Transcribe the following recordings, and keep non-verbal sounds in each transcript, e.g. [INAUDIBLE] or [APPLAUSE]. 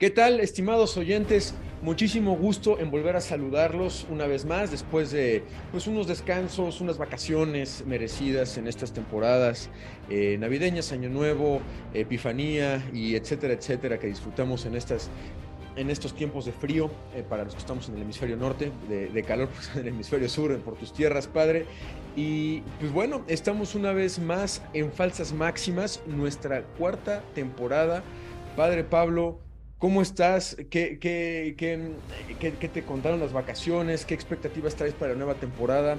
¿Qué tal, estimados oyentes? Muchísimo gusto en volver a saludarlos una vez más después de pues, unos descansos, unas vacaciones merecidas en estas temporadas eh, navideñas, Año Nuevo, Epifanía y etcétera, etcétera, que disfrutamos en estas en estos tiempos de frío, eh, para los que estamos en el hemisferio norte, de, calor [LAUGHS] pues, en el hemisferio sur, por tus tierras, Padre. Y pues bueno, estamos una vez más en Falsas Máximas, nuestra cuarta temporada. Padre Pablo, ¿Cómo estás? ¿Qué, te contaron las vacaciones? ¿Qué expectativas traes para la nueva temporada?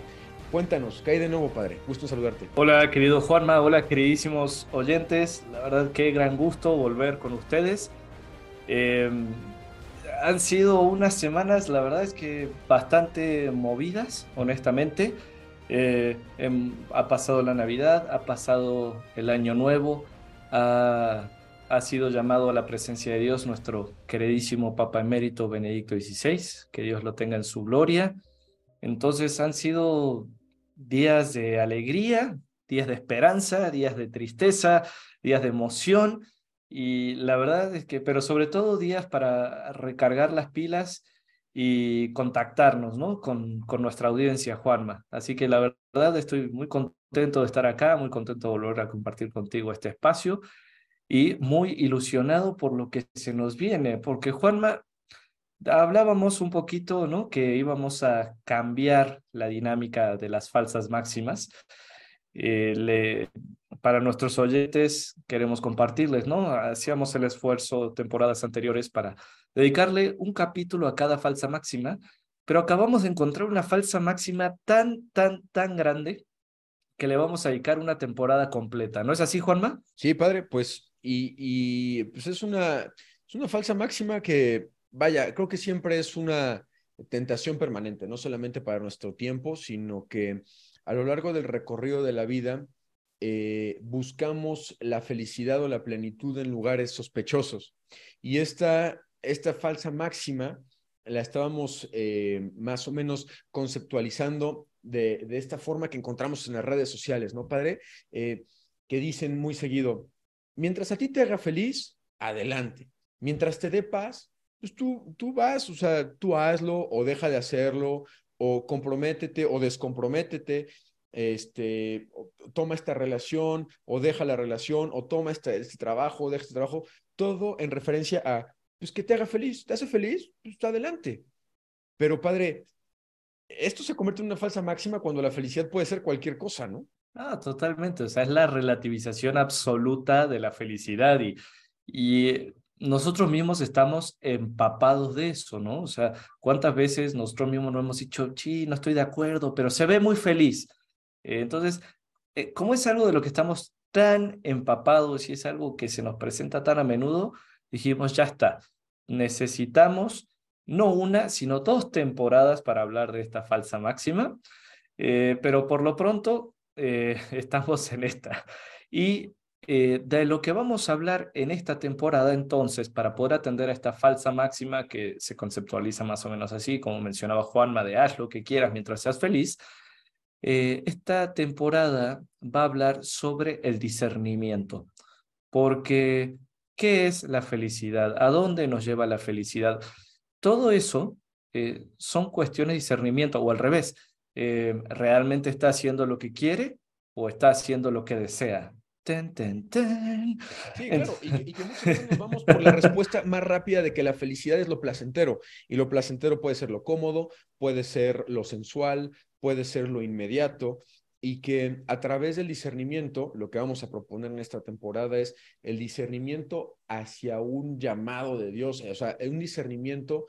Cuéntanos, ¿qué hay de nuevo, padre? Gusto saludarte. Hola, querido Juanma. Hola, queridísimos oyentes. La verdad, qué gran gusto volver con ustedes. Em, han sido unas semanas, la verdad es que bastante movidas, honestamente. Eh, em, ha pasado la Navidad, ha pasado el Año Nuevo, ha sido llamado a la presencia de Dios nuestro queridísimo Papa Emérito Benedicto XVI, que Dios lo tenga en su gloria. Entonces han sido días de alegría, días de esperanza, días de tristeza, días de emoción y la verdad es que, pero sobre todo días para recargar las pilas y contactarnos ¿no? con, con nuestra audiencia, Juanma. Así que la verdad estoy muy contento de estar acá, muy contento de volver a compartir contigo este espacio y muy ilusionado por lo que se nos viene, porque Juanma, hablábamos un poquito, ¿no? Que íbamos a cambiar la dinámica de las falsas máximas. Eh, para nuestros oyentes queremos compartirles, ¿no? Hacíamos el esfuerzo temporadas anteriores para dedicarle un capítulo a cada falsa máxima, pero acabamos de encontrar una falsa máxima tan, tan, tan grande que le vamos a dedicar una temporada completa. ¿No es así, Juanma? Sí, padre, pues y, pues es una, es una falsa máxima que, vaya, creo que siempre es una tentación permanente, no solamente para nuestro tiempo, sino que a lo largo del recorrido de la vida eh, buscamos la felicidad o la plenitud en lugares sospechosos. Y esta, esta falsa máxima la estábamos eh, más o menos conceptualizando de, de, esta forma que encontramos en las redes sociales, ¿no, padre? Eh, que dicen muy seguido, mientras a ti te haga feliz, adelante. Mientras te dé paz, pues tú, tú vas, o sea, tú hazlo o deja de hacerlo o comprométete o descomprométete, este, toma esta relación o deja la relación o toma este, trabajo o deja este trabajo, todo en referencia a, pues que te haga feliz, te hace feliz, pues adelante. Pero padre, esto se convierte en una falsa máxima cuando la felicidad puede ser cualquier cosa, ¿no? Ah, totalmente. O sea, es la relativización absoluta de la felicidad y, y nosotros mismos estamos empapados de eso, ¿no? O sea, ¿cuántas veces nosotros mismos nos hemos dicho, sí, no estoy de acuerdo, pero se ve muy feliz? Eh, entonces, eh, como es algo de lo que estamos tan empapados y es algo que se nos presenta tan a menudo, dijimos, ya está, necesitamos no una, sino dos temporadas para hablar de esta falsa máxima, eh, pero por lo pronto eh, [LAUGHS] estamos en esta. Y eh, de lo que vamos a hablar en esta temporada, entonces, para poder atender a esta falsa máxima que se conceptualiza más o menos así, como mencionaba Juanma, de haz lo que quieras mientras seas feliz, eh, esta temporada va a hablar sobre el discernimiento, porque ¿qué es la felicidad? ¿A dónde nos lleva la felicidad? Todo eso son cuestiones de discernimiento, o al revés, eh, realmente está haciendo lo que quiere o está haciendo lo que desea. Ten, ten, ten. Sí, claro, y, que muchas veces [LAUGHS] nos vamos por la respuesta más rápida de que la felicidad es lo placentero, y lo placentero puede ser lo cómodo, puede ser lo sensual, puede ser lo inmediato, y que a través del discernimiento, lo que vamos a proponer en esta temporada es el discernimiento hacia un llamado de Dios, o sea, un discernimiento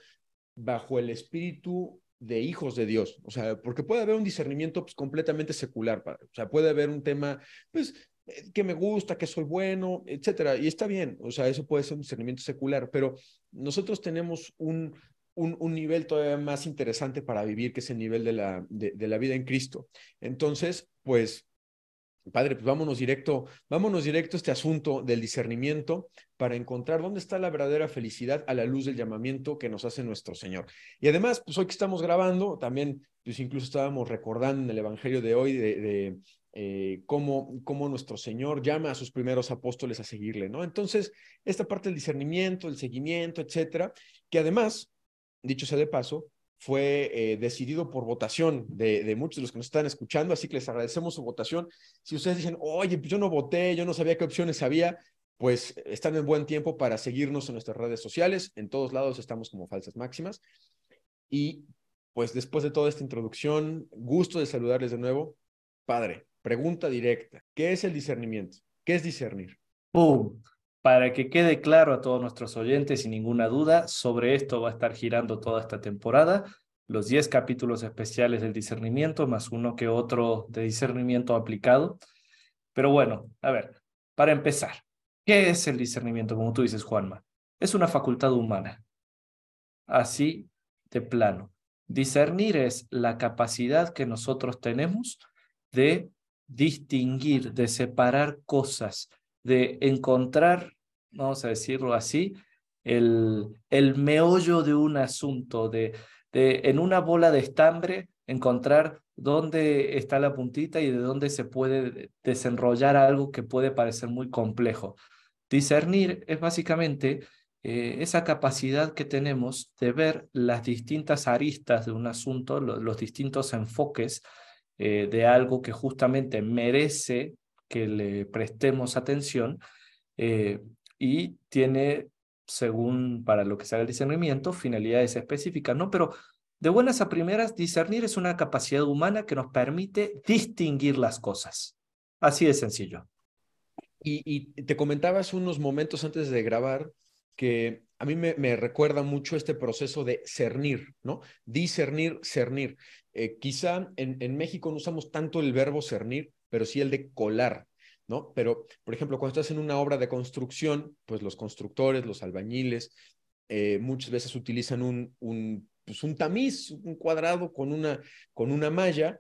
bajo el espíritu de hijos de Dios, o sea, porque puede haber un discernimiento pues, completamente secular, padre. o sea, puede haber un tema, pues, eh, que me gusta, que soy bueno, etcétera, y está bien, o sea, eso puede ser un discernimiento secular, pero nosotros tenemos un, un, un nivel todavía más interesante para vivir, que es el nivel de la, de la vida en Cristo. Entonces, pues, Padre, pues vámonos directo, vámonos directo a este asunto del discernimiento para encontrar dónde está la verdadera felicidad a la luz del llamamiento que nos hace nuestro Señor. Y además, pues hoy que estamos grabando, también, pues incluso estábamos recordando en el Evangelio de hoy de, eh, cómo, cómo, nuestro Señor llama a sus primeros apóstoles a seguirle, ¿no? Entonces, esta parte del discernimiento, el seguimiento, etcétera, que además, dicho sea de paso, fue eh, decidido por votación de, de, muchos de los que nos están escuchando, así que les agradecemos su votación. Si ustedes dicen, oye, pues yo no voté, yo no sabía qué opciones había, pues están en buen tiempo para seguirnos en nuestras redes sociales. En todos lados estamos como falsas máximas. Y pues después de toda esta introducción, gusto de saludarles de nuevo. Padre, pregunta directa. ¿Qué es el discernimiento? ¿Qué es discernir? ¡Pum! Para que quede claro a todos nuestros oyentes, sin ninguna duda, sobre esto va a estar girando toda esta temporada. Los 10 capítulos especiales del discernimiento, más uno que otro de discernimiento aplicado. Pero bueno, a ver, para empezar, ¿qué es el discernimiento? Como tú dices, Juanma, es una facultad humana. Así de plano. Discernir es la capacidad que nosotros tenemos de distinguir, de separar cosas, de encontrar, vamos a decirlo así, el, el meollo de un asunto, de, en una bola de estambre encontrar dónde está la puntita y de dónde se puede desenrollar algo que puede parecer muy complejo. Discernir es básicamente eh, esa capacidad que tenemos de ver las distintas aristas de un asunto, los distintos enfoques eh, de algo que justamente merece que le prestemos atención eh, y tiene, según para lo que sea el discernimiento, finalidades específicas, ¿no? Pero de buenas a primeras, discernir es una capacidad humana que nos permite distinguir las cosas. Así de sencillo. Y, te comentabas unos momentos antes de grabar que a mí me, me, recuerda mucho este proceso de cernir, ¿no? Discernir, cernir. Eh, quizá en, en, México no usamos tanto el verbo cernir, pero sí el de colar, ¿no? Pero, por ejemplo, cuando estás en una obra de construcción, pues los constructores, los albañiles, eh, muchas veces utilizan un, un, pues un tamiz, un cuadrado con una, con una malla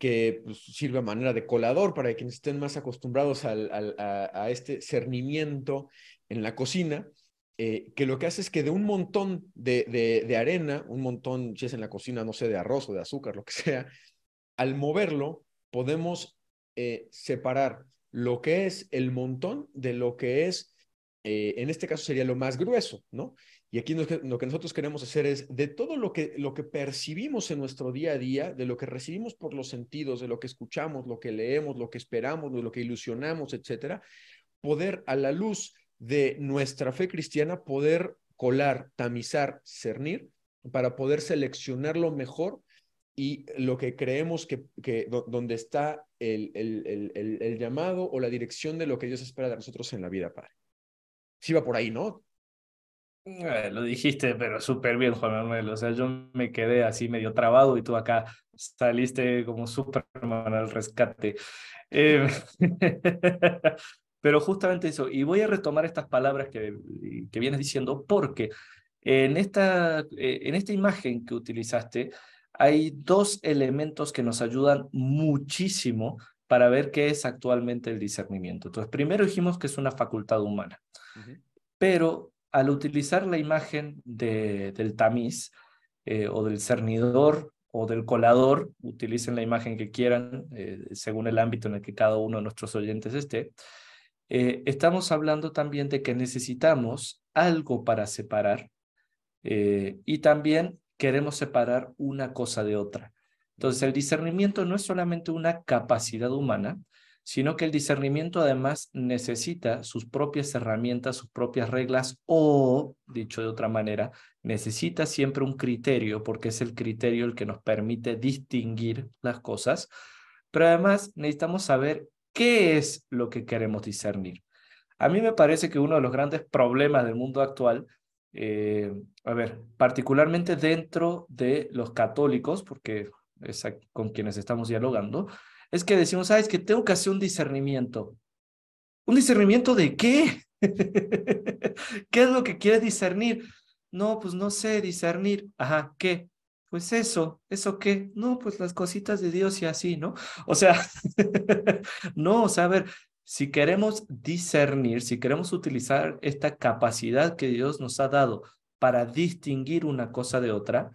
que pues, sirve a manera de colador para quienes estén más acostumbrados al, al, a, este cernimiento en la cocina. Eh, que lo que hace es que de un montón de, de, de, arena, un montón, si es en la cocina, no sé, de arroz o de azúcar, lo que sea, al moverlo podemos eh, separar lo que es el montón de lo que es, eh, en este caso sería lo más grueso, ¿no? Y aquí lo que, nosotros queremos hacer es de todo lo que, lo que percibimos en nuestro día a día, de lo que recibimos por los sentidos, de lo que escuchamos, lo que leemos, lo que esperamos, lo que ilusionamos, etcétera, poder a la luz de nuestra fe cristiana poder colar, tamizar, cernir, para poder seleccionar lo mejor y lo que creemos que, que donde está el, el, el, el, llamado o la dirección de lo que Dios espera de nosotros en la vida, Padre. Sí va por ahí, ¿no? Eh, lo dijiste, pero súper bien, Juan Manuel. O sea, yo me quedé así medio trabado y tú acá saliste como Superman al rescate. Eh, [LAUGHS] pero justamente eso, y voy a retomar estas palabras que, que vienes diciendo porque en esta, eh, en esta imagen que utilizaste, hay dos elementos que nos ayudan muchísimo para ver qué es actualmente el discernimiento. Entonces, primero dijimos que es una facultad humana, uh -huh. pero al utilizar la imagen de, del tamiz eh, o del cernidor o del colador, utilicen la imagen que quieran eh, según el ámbito en el que cada uno de nuestros oyentes esté, eh, estamos hablando también de que necesitamos algo para separar y también queremos separar una cosa de otra. Entonces, el discernimiento no es solamente una capacidad humana, sino que el discernimiento además necesita sus propias herramientas, sus propias reglas o, dicho de otra manera, necesita siempre un criterio porque es el criterio el que nos permite distinguir las cosas, pero además necesitamos saber qué es lo que queremos discernir. A mí me parece que uno de los grandes problemas del mundo actual eh, a ver, particularmente dentro de los católicos, porque es con quienes estamos dialogando, es que decimos, sabes que tengo que hacer un discernimiento. ¿Un discernimiento de qué? [LAUGHS] ¿Qué es lo que quieres discernir? No, pues no sé discernir. Ajá, ¿qué? Pues eso, ¿eso qué? No, pues las cositas de Dios y así, ¿no? O sea, [LAUGHS] no, o sea, a ver, si queremos discernir, si queremos utilizar esta capacidad que Dios nos ha dado para distinguir una cosa de otra,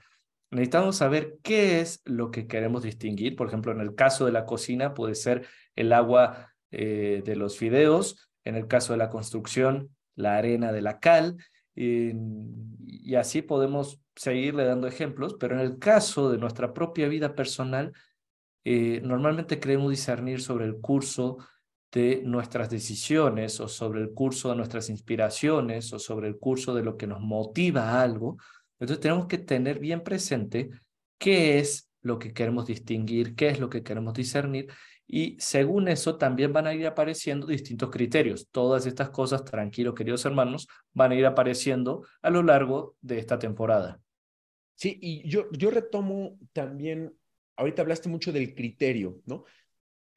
necesitamos saber qué es lo que queremos distinguir. Por ejemplo, en el caso de la cocina puede ser el agua eh, de los fideos, en el caso de la construcción, la arena de la cal, y así podemos seguirle dando ejemplos, pero en el caso de nuestra propia vida personal, eh, normalmente queremos discernir sobre el curso de nuestras decisiones o sobre el curso de nuestras inspiraciones o sobre el curso de lo que nos motiva a algo. Entonces tenemos que tener bien presente qué es lo que queremos distinguir, qué es lo que queremos discernir y según eso también van a ir apareciendo distintos criterios. Todas estas cosas, tranquilos queridos hermanos, van a ir apareciendo a lo largo de esta temporada. Sí, y yo, yo retomo también, ahorita hablaste mucho del criterio, ¿no?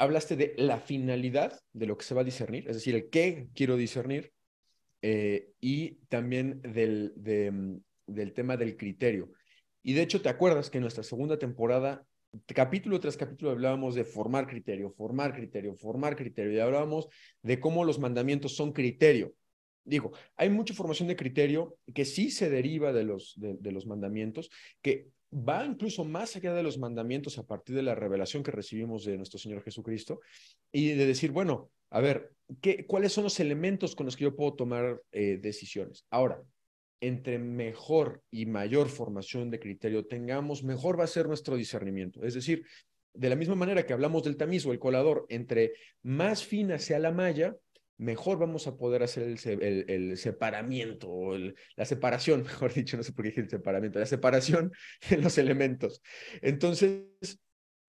Hablaste de la finalidad de lo que se va a discernir, es decir, el qué quiero discernir, eh, y también del, mm, del tema del criterio. Y de hecho, ¿te acuerdas que en nuestra segunda temporada capítulo tras capítulo hablábamos de formar criterio, formar criterio, formar criterio, y hablábamos de cómo los mandamientos son criterio. Digo, hay mucha formación de criterio que sí se deriva de los, de, los mandamientos, que va incluso más allá de los mandamientos a partir de la revelación que recibimos de nuestro Señor Jesucristo y de decir, bueno, a ver, ¿qué, ¿cuáles son los elementos con los que yo puedo tomar eh, decisiones? Ahora, entre mejor y mayor formación de criterio tengamos, mejor va a ser nuestro discernimiento. Es decir, de la misma manera que hablamos del tamiz o el colador, entre más fina sea la malla, mejor vamos a poder hacer el, el, separamiento, o la separación, [LAUGHS] mejor dicho, no sé por qué dije el separamiento, la separación [LAUGHS] de los elementos. Entonces,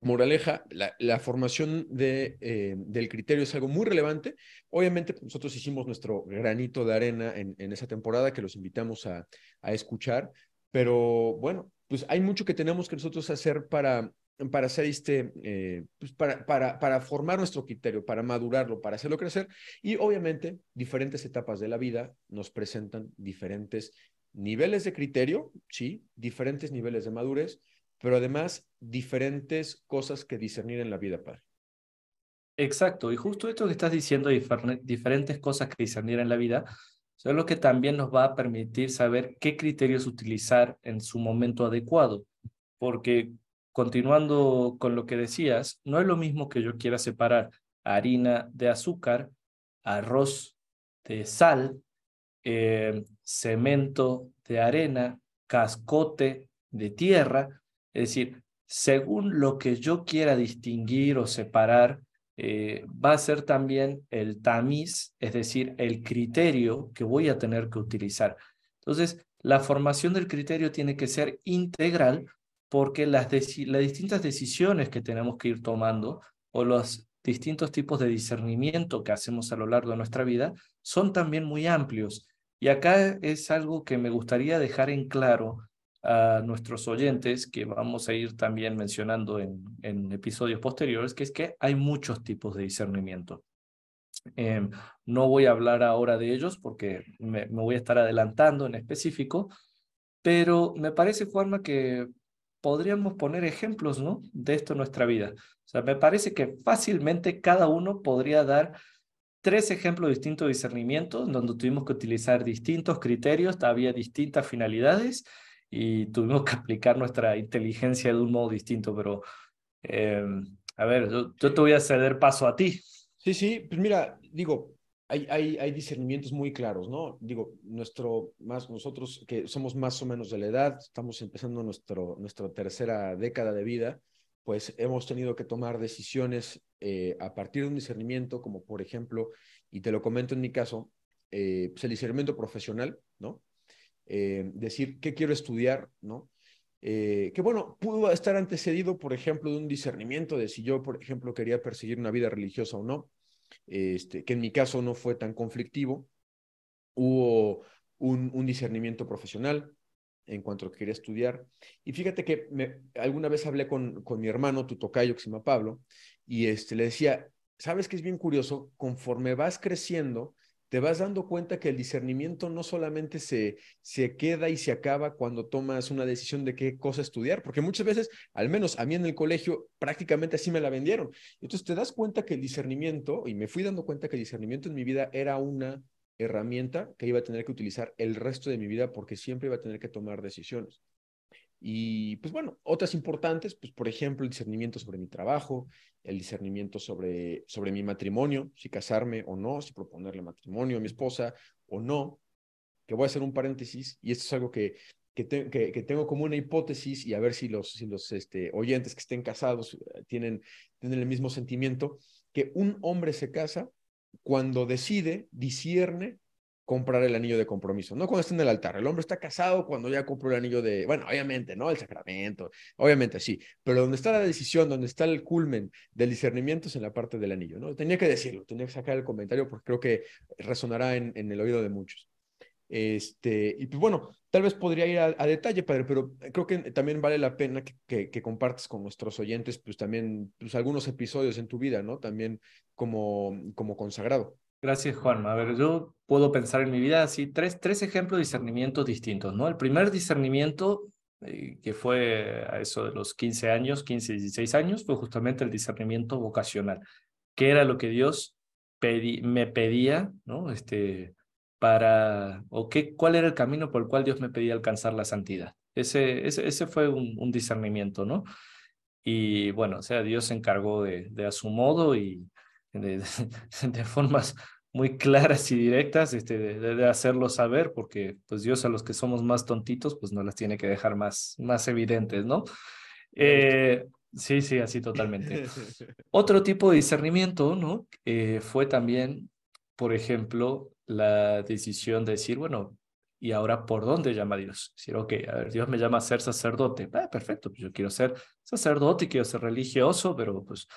Moraleja, la, formación de, eh, del criterio es algo muy relevante. Obviamente, pues, nosotros hicimos nuestro granito de arena en, esa temporada que los invitamos a, escuchar, pero bueno, pues hay mucho que tenemos que nosotros hacer para, para hacer este, eh, pues para, para, para formar nuestro criterio, para madurarlo, para hacerlo crecer. Y obviamente, diferentes etapas de la vida nos presentan diferentes niveles de criterio, sí, diferentes niveles de madurez pero además diferentes cosas que discernir en la vida, Padre. Exacto, y justo esto que estás diciendo, diferentes cosas que discernir en la vida, es lo que también nos va a permitir saber qué criterios utilizar en su momento adecuado, porque continuando con lo que decías, no es lo mismo que yo quiera separar harina de azúcar, arroz de sal, eh, cemento de arena, cascote de tierra, es decir, según lo que yo quiera distinguir o separar, eh, va a ser también el tamiz, es decir, el criterio que voy a tener que utilizar. Entonces, la formación del criterio tiene que ser integral porque las, las distintas decisiones que tenemos que ir tomando o los distintos tipos de discernimiento que hacemos a lo largo de nuestra vida son también muy amplios. Y acá es algo que me gustaría dejar en claro a nuestros oyentes, que vamos a ir también mencionando en, episodios posteriores, que es que hay muchos tipos de discernimiento. Em, no voy a hablar ahora de ellos porque me, me, voy a estar adelantando en específico, pero me parece, Juanma, que podríamos poner ejemplos ¿no? de esto en nuestra vida. O sea, me parece que fácilmente cada uno podría dar tres ejemplos distintos de discernimiento, donde tuvimos que utilizar distintos criterios, había distintas finalidades y tuvimos que aplicar nuestra inteligencia de un modo distinto, pero eh, a ver, yo, te voy a ceder paso a ti. Sí, sí, pues mira, digo, hay, discernimientos muy claros, ¿no? Digo, nuestro, más nosotros que somos más o menos de la edad, estamos empezando nuestra tercera década de vida, pues hemos tenido que tomar decisiones eh, a partir de un discernimiento, como por ejemplo, y te lo comento en mi caso, eh, pues el discernimiento profesional, ¿no? Eh, decir qué quiero estudiar, ¿no? Que bueno, pudo estar antecedido, por ejemplo, de un discernimiento de si yo, por ejemplo, quería perseguir una vida religiosa o no, este, que en mi caso no fue tan conflictivo. Hubo un, discernimiento profesional en cuanto a que quería estudiar. Y fíjate que alguna vez hablé con, con mi hermano, tu tocayo, que se Pablo, y este, le decía, ¿sabes que es bien curioso? Conforme vas creciendo, te vas dando cuenta que el discernimiento no solamente se, se queda y se acaba cuando tomas una decisión de qué cosa estudiar, porque muchas veces, al menos a mí en el colegio, prácticamente así me la vendieron. Entonces te das cuenta que el discernimiento, y me fui dando cuenta que el discernimiento en mi vida era una herramienta que iba a tener que utilizar el resto de mi vida porque siempre iba a tener que tomar decisiones. Y pues bueno, otras importantes, pues por ejemplo, el discernimiento sobre mi trabajo, el discernimiento sobre, sobre mi matrimonio, si casarme o no, si proponerle matrimonio a mi esposa o no, que voy a hacer un paréntesis, y esto es algo que, que, tengo como una hipótesis, y a ver si los, si los este, oyentes que estén casados eh, tienen, tienen el mismo sentimiento, que un hombre se casa cuando decide, discierne comprar el anillo de compromiso, no cuando está en el altar. El hombre está casado cuando ya compró el anillo de, bueno, obviamente, ¿no? El sacramento, obviamente sí, pero donde está la decisión, donde está el culmen del discernimiento es en la parte del anillo, ¿no? Tenía que decirlo, tenía que sacar el comentario porque creo que resonará en, el oído de muchos. Este, y pues bueno, tal vez podría ir a, detalle, padre, pero creo que también vale la pena que, que, compartas con nuestros oyentes, pues también, pues algunos episodios en tu vida, ¿no? También como, como consagrado. Gracias, Juan. A ver, yo puedo pensar en mi vida así, tres, tres ejemplos de discernimientos distintos, ¿no? El primer discernimiento, eh, que fue a eso de los 15 años, 15, 16 años, fue justamente el discernimiento vocacional, que era lo que Dios me pedía, ¿no? Este, para, o qué, cuál era el camino por el cual Dios me pedía alcanzar la santidad. Ese, ese, ese fue un, un discernimiento, ¿no? Y bueno, o sea, Dios se encargó de, de a su modo y de, [LAUGHS] de, formas muy claras y directas este, de, hacerlo saber, porque pues Dios a los que somos más tontitos, pues no las tiene que dejar más, más evidentes, ¿no? Eh, sí, sí, así totalmente. [LAUGHS] Otro tipo de discernimiento, ¿no? Eh, fue también, por ejemplo, la decisión de decir, bueno, ¿y ahora por dónde llama Dios? Decir, ok, a ver, Dios me llama a ser sacerdote. Ah, perfecto, pues yo quiero ser sacerdote, quiero ser religioso, pero pues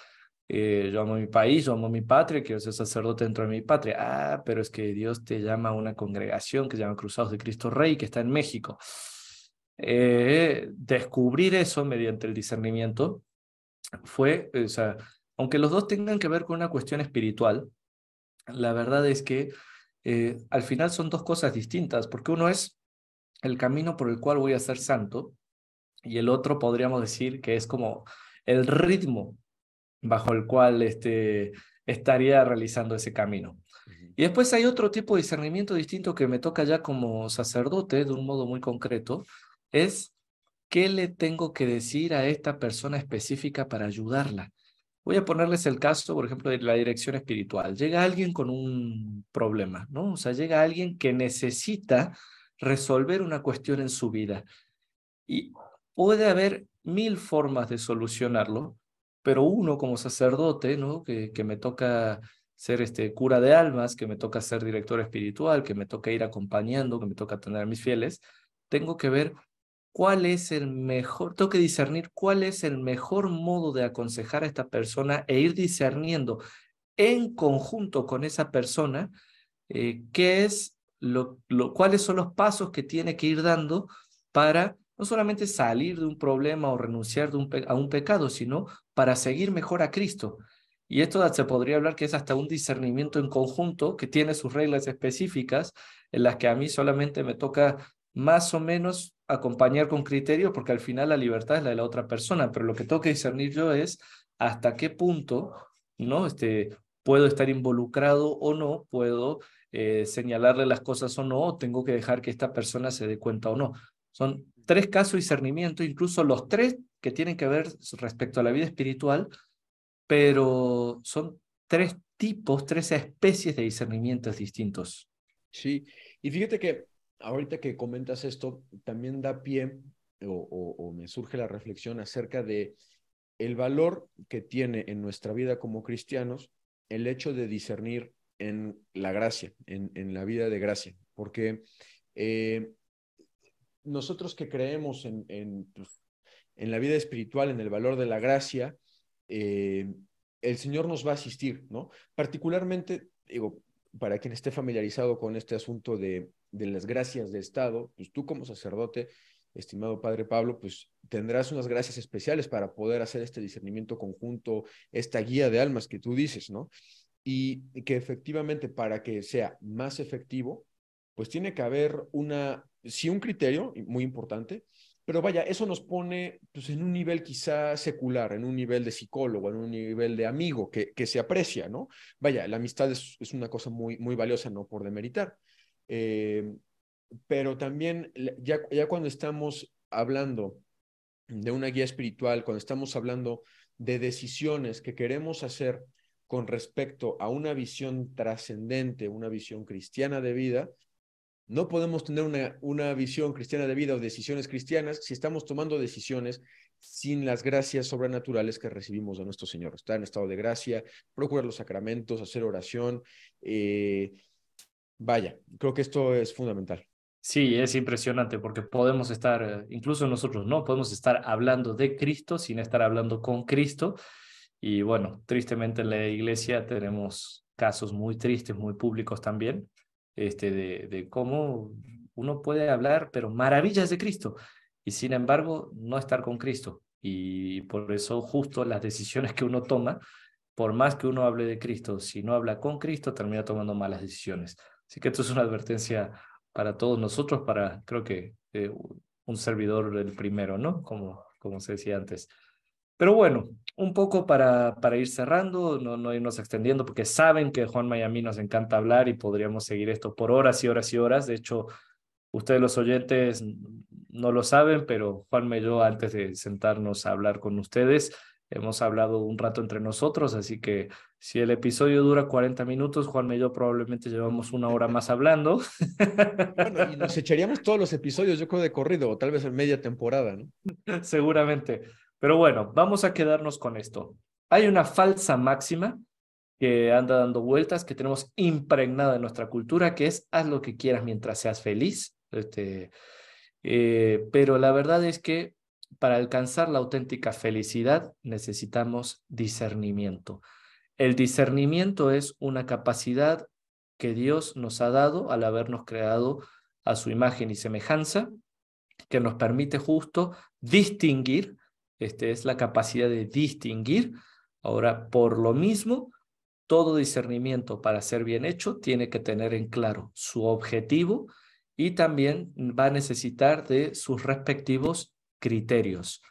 eh, yo amo mi país, yo amo mi patria, quiero ser sacerdote dentro de mi patria. Ah, pero es que Dios te llama a una congregación que se llama Cruzados de Cristo Rey, que está en México. Eh, descubrir eso mediante el discernimiento fue, o sea, aunque los dos tengan que ver con una cuestión espiritual, la verdad es que eh, al final son dos cosas distintas, porque uno es el camino por el cual voy a ser santo y el otro podríamos decir que es como el ritmo bajo el cual este, estaría realizando ese camino. Y después hay otro tipo de discernimiento distinto que me toca ya como sacerdote de un modo muy concreto, es qué le tengo que decir a esta persona específica para ayudarla. Voy a ponerles el caso, por ejemplo, de la dirección espiritual. Llega alguien con un problema, ¿no? O sea, llega alguien que necesita resolver una cuestión en su vida. Y puede haber mil formas de solucionarlo, pero uno como sacerdote, ¿no? Que, que me toca ser este cura de almas, que me toca ser director espiritual, que me toca ir acompañando, que me toca tener a mis fieles, tengo que ver cuál es el mejor, tengo que discernir cuál es el mejor modo de aconsejar a esta persona e ir discerniendo en conjunto con esa persona eh, qué es lo, lo, cuáles son los pasos que tiene que ir dando para no solamente salir de un problema o renunciar de un a un pecado, sino para seguir mejor a Cristo. Y esto se podría hablar que es hasta un discernimiento en conjunto que tiene sus reglas específicas en las que a mí solamente me toca más o menos acompañar con criterio porque al final la libertad es la de la otra persona, pero lo que tengo que discernir yo es hasta qué punto, ¿no? Este, puedo estar involucrado o no, puedo eh, señalarle las cosas o no, o tengo que dejar que esta persona se dé cuenta o no. Son tres casos de discernimiento, incluso los tres que tienen que ver respecto a la vida espiritual, pero son tres tipos, tres especies de discernimientos distintos. Sí, y fíjate que ahorita que comentas esto, también da pie o, me surge la reflexión acerca de el valor que tiene en nuestra vida como cristianos el hecho de discernir en la gracia, en, en la vida de gracia, porque eh, nosotros que creemos en, pues, en, la vida espiritual, en el valor de la gracia, eh, el Señor nos va a asistir, ¿no? Particularmente, digo, para quien esté familiarizado con este asunto de, de las gracias de Estado, pues tú como sacerdote, estimado Padre Pablo, pues tendrás unas gracias especiales para poder hacer este discernimiento conjunto, esta guía de almas que tú dices, ¿no? Y que efectivamente para que sea más efectivo, pues tiene que haber una sí un criterio muy importante, pero vaya, eso nos pone pues, en un nivel quizá secular, en un nivel de psicólogo, en un nivel de amigo que, que se aprecia, ¿no? Vaya, la amistad es, es una cosa muy, muy valiosa, no por demeritar. Eh, pero también, ya, ya cuando estamos hablando de una guía espiritual, cuando estamos hablando de decisiones que queremos hacer con respecto a una visión trascendente, una visión cristiana de vida, no podemos tener una, una visión cristiana de vida o decisiones cristianas si estamos tomando decisiones sin las gracias sobrenaturales que recibimos de nuestro Señor. Estar en estado de gracia, procurar los sacramentos, hacer oración. Eh, vaya, creo que esto es fundamental. Sí, es impresionante porque podemos estar, eh, incluso nosotros, ¿no? Podemos estar hablando de Cristo sin estar hablando con Cristo. Y bueno, tristemente en la iglesia tenemos casos muy tristes, muy públicos también, este, de, cómo uno puede hablar, pero maravillas de Cristo, y sin embargo no estar con Cristo. Y por eso justo las decisiones que uno toma, por más que uno hable de Cristo, si no habla con Cristo, termina tomando malas decisiones. Así que esto es una advertencia para todos nosotros, para creo que eh, un servidor el primero, ¿no? Como, como se decía antes. Pero bueno, un poco para, para ir cerrando, no, no irnos extendiendo, porque saben que Juan Miami nos encanta hablar y podríamos seguir esto por horas y horas y horas. De hecho, ustedes los oyentes no lo saben, pero Juan y yo, antes de sentarnos a hablar con ustedes, hemos hablado un rato entre nosotros, así que si el episodio dura 40 minutos, Juan y yo probablemente llevamos una hora más hablando. [LAUGHS] Bueno, y nos [LAUGHS] echaríamos todos los episodios, yo creo, de corrido, o tal vez en media temporada, ¿no? Seguramente. Pero bueno, vamos a quedarnos con esto. Hay una falsa máxima que anda dando vueltas, que tenemos impregnada en nuestra cultura, que es haz lo que quieras mientras seas feliz. Este, eh, pero la verdad es que para alcanzar la auténtica felicidad necesitamos discernimiento. El discernimiento es una capacidad que Dios nos ha dado al habernos creado a su imagen y semejanza, que nos permite justo distinguir, este es la capacidad de distinguir. Ahora, por lo mismo, todo discernimiento para ser bien hecho tiene que tener en claro su objetivo y también va a necesitar de sus respectivos criterios.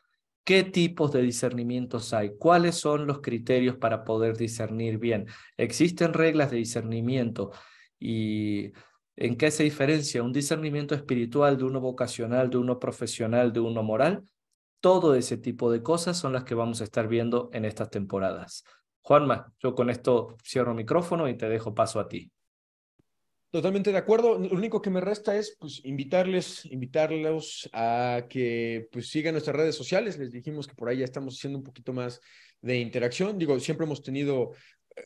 ¿Qué tipos de discernimientos hay? ¿Cuáles son los criterios para poder discernir bien? ¿Existen reglas de discernimiento? ¿Y en qué se diferencia un discernimiento espiritual de uno vocacional, de uno profesional, de uno moral? Todo ese tipo de cosas son las que vamos a estar viendo en estas temporadas. Juanma, yo con esto cierro micrófono y te dejo paso a ti. Totalmente de acuerdo. Lo único que me resta es pues, invitarles, invitarlos a que pues, sigan nuestras redes sociales. Les dijimos que por ahí ya estamos haciendo un poquito más de interacción. Digo, siempre hemos tenido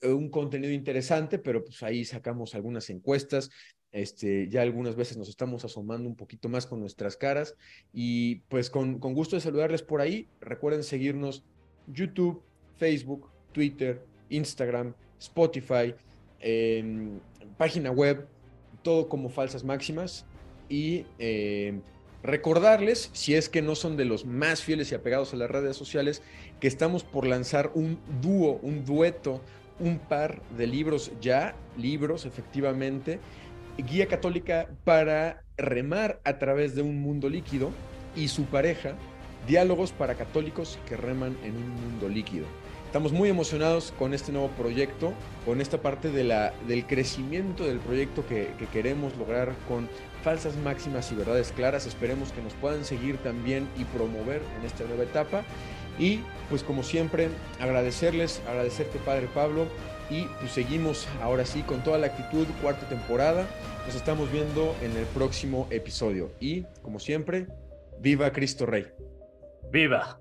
eh, un contenido interesante, pero pues ahí sacamos algunas encuestas. Este, ya algunas veces nos estamos asomando un poquito más con nuestras caras y pues con, con gusto de saludarles por ahí. Recuerden seguirnos YouTube, Facebook, Twitter, Instagram, Spotify, página web, todo como falsas máximas y eh, recordarles, si es que no son de los más fieles y apegados a las redes sociales, que estamos por lanzar un dúo, un dueto, un par de libros ya, libros efectivamente, guía católica para remar a través de un mundo líquido y su pareja, diálogos para católicos que reman en un mundo líquido. Estamos muy emocionados con este nuevo proyecto, con esta parte de la, del crecimiento del proyecto que, queremos lograr con falsas máximas y verdades claras. Esperemos que nos puedan seguir también y promover en esta nueva etapa. Y pues como siempre, agradecerles, agradecerte Padre Pablo. Y pues seguimos ahora sí con toda la actitud, cuarta temporada. Nos estamos viendo en el próximo episodio. Y como siempre, viva Cristo Rey. Viva.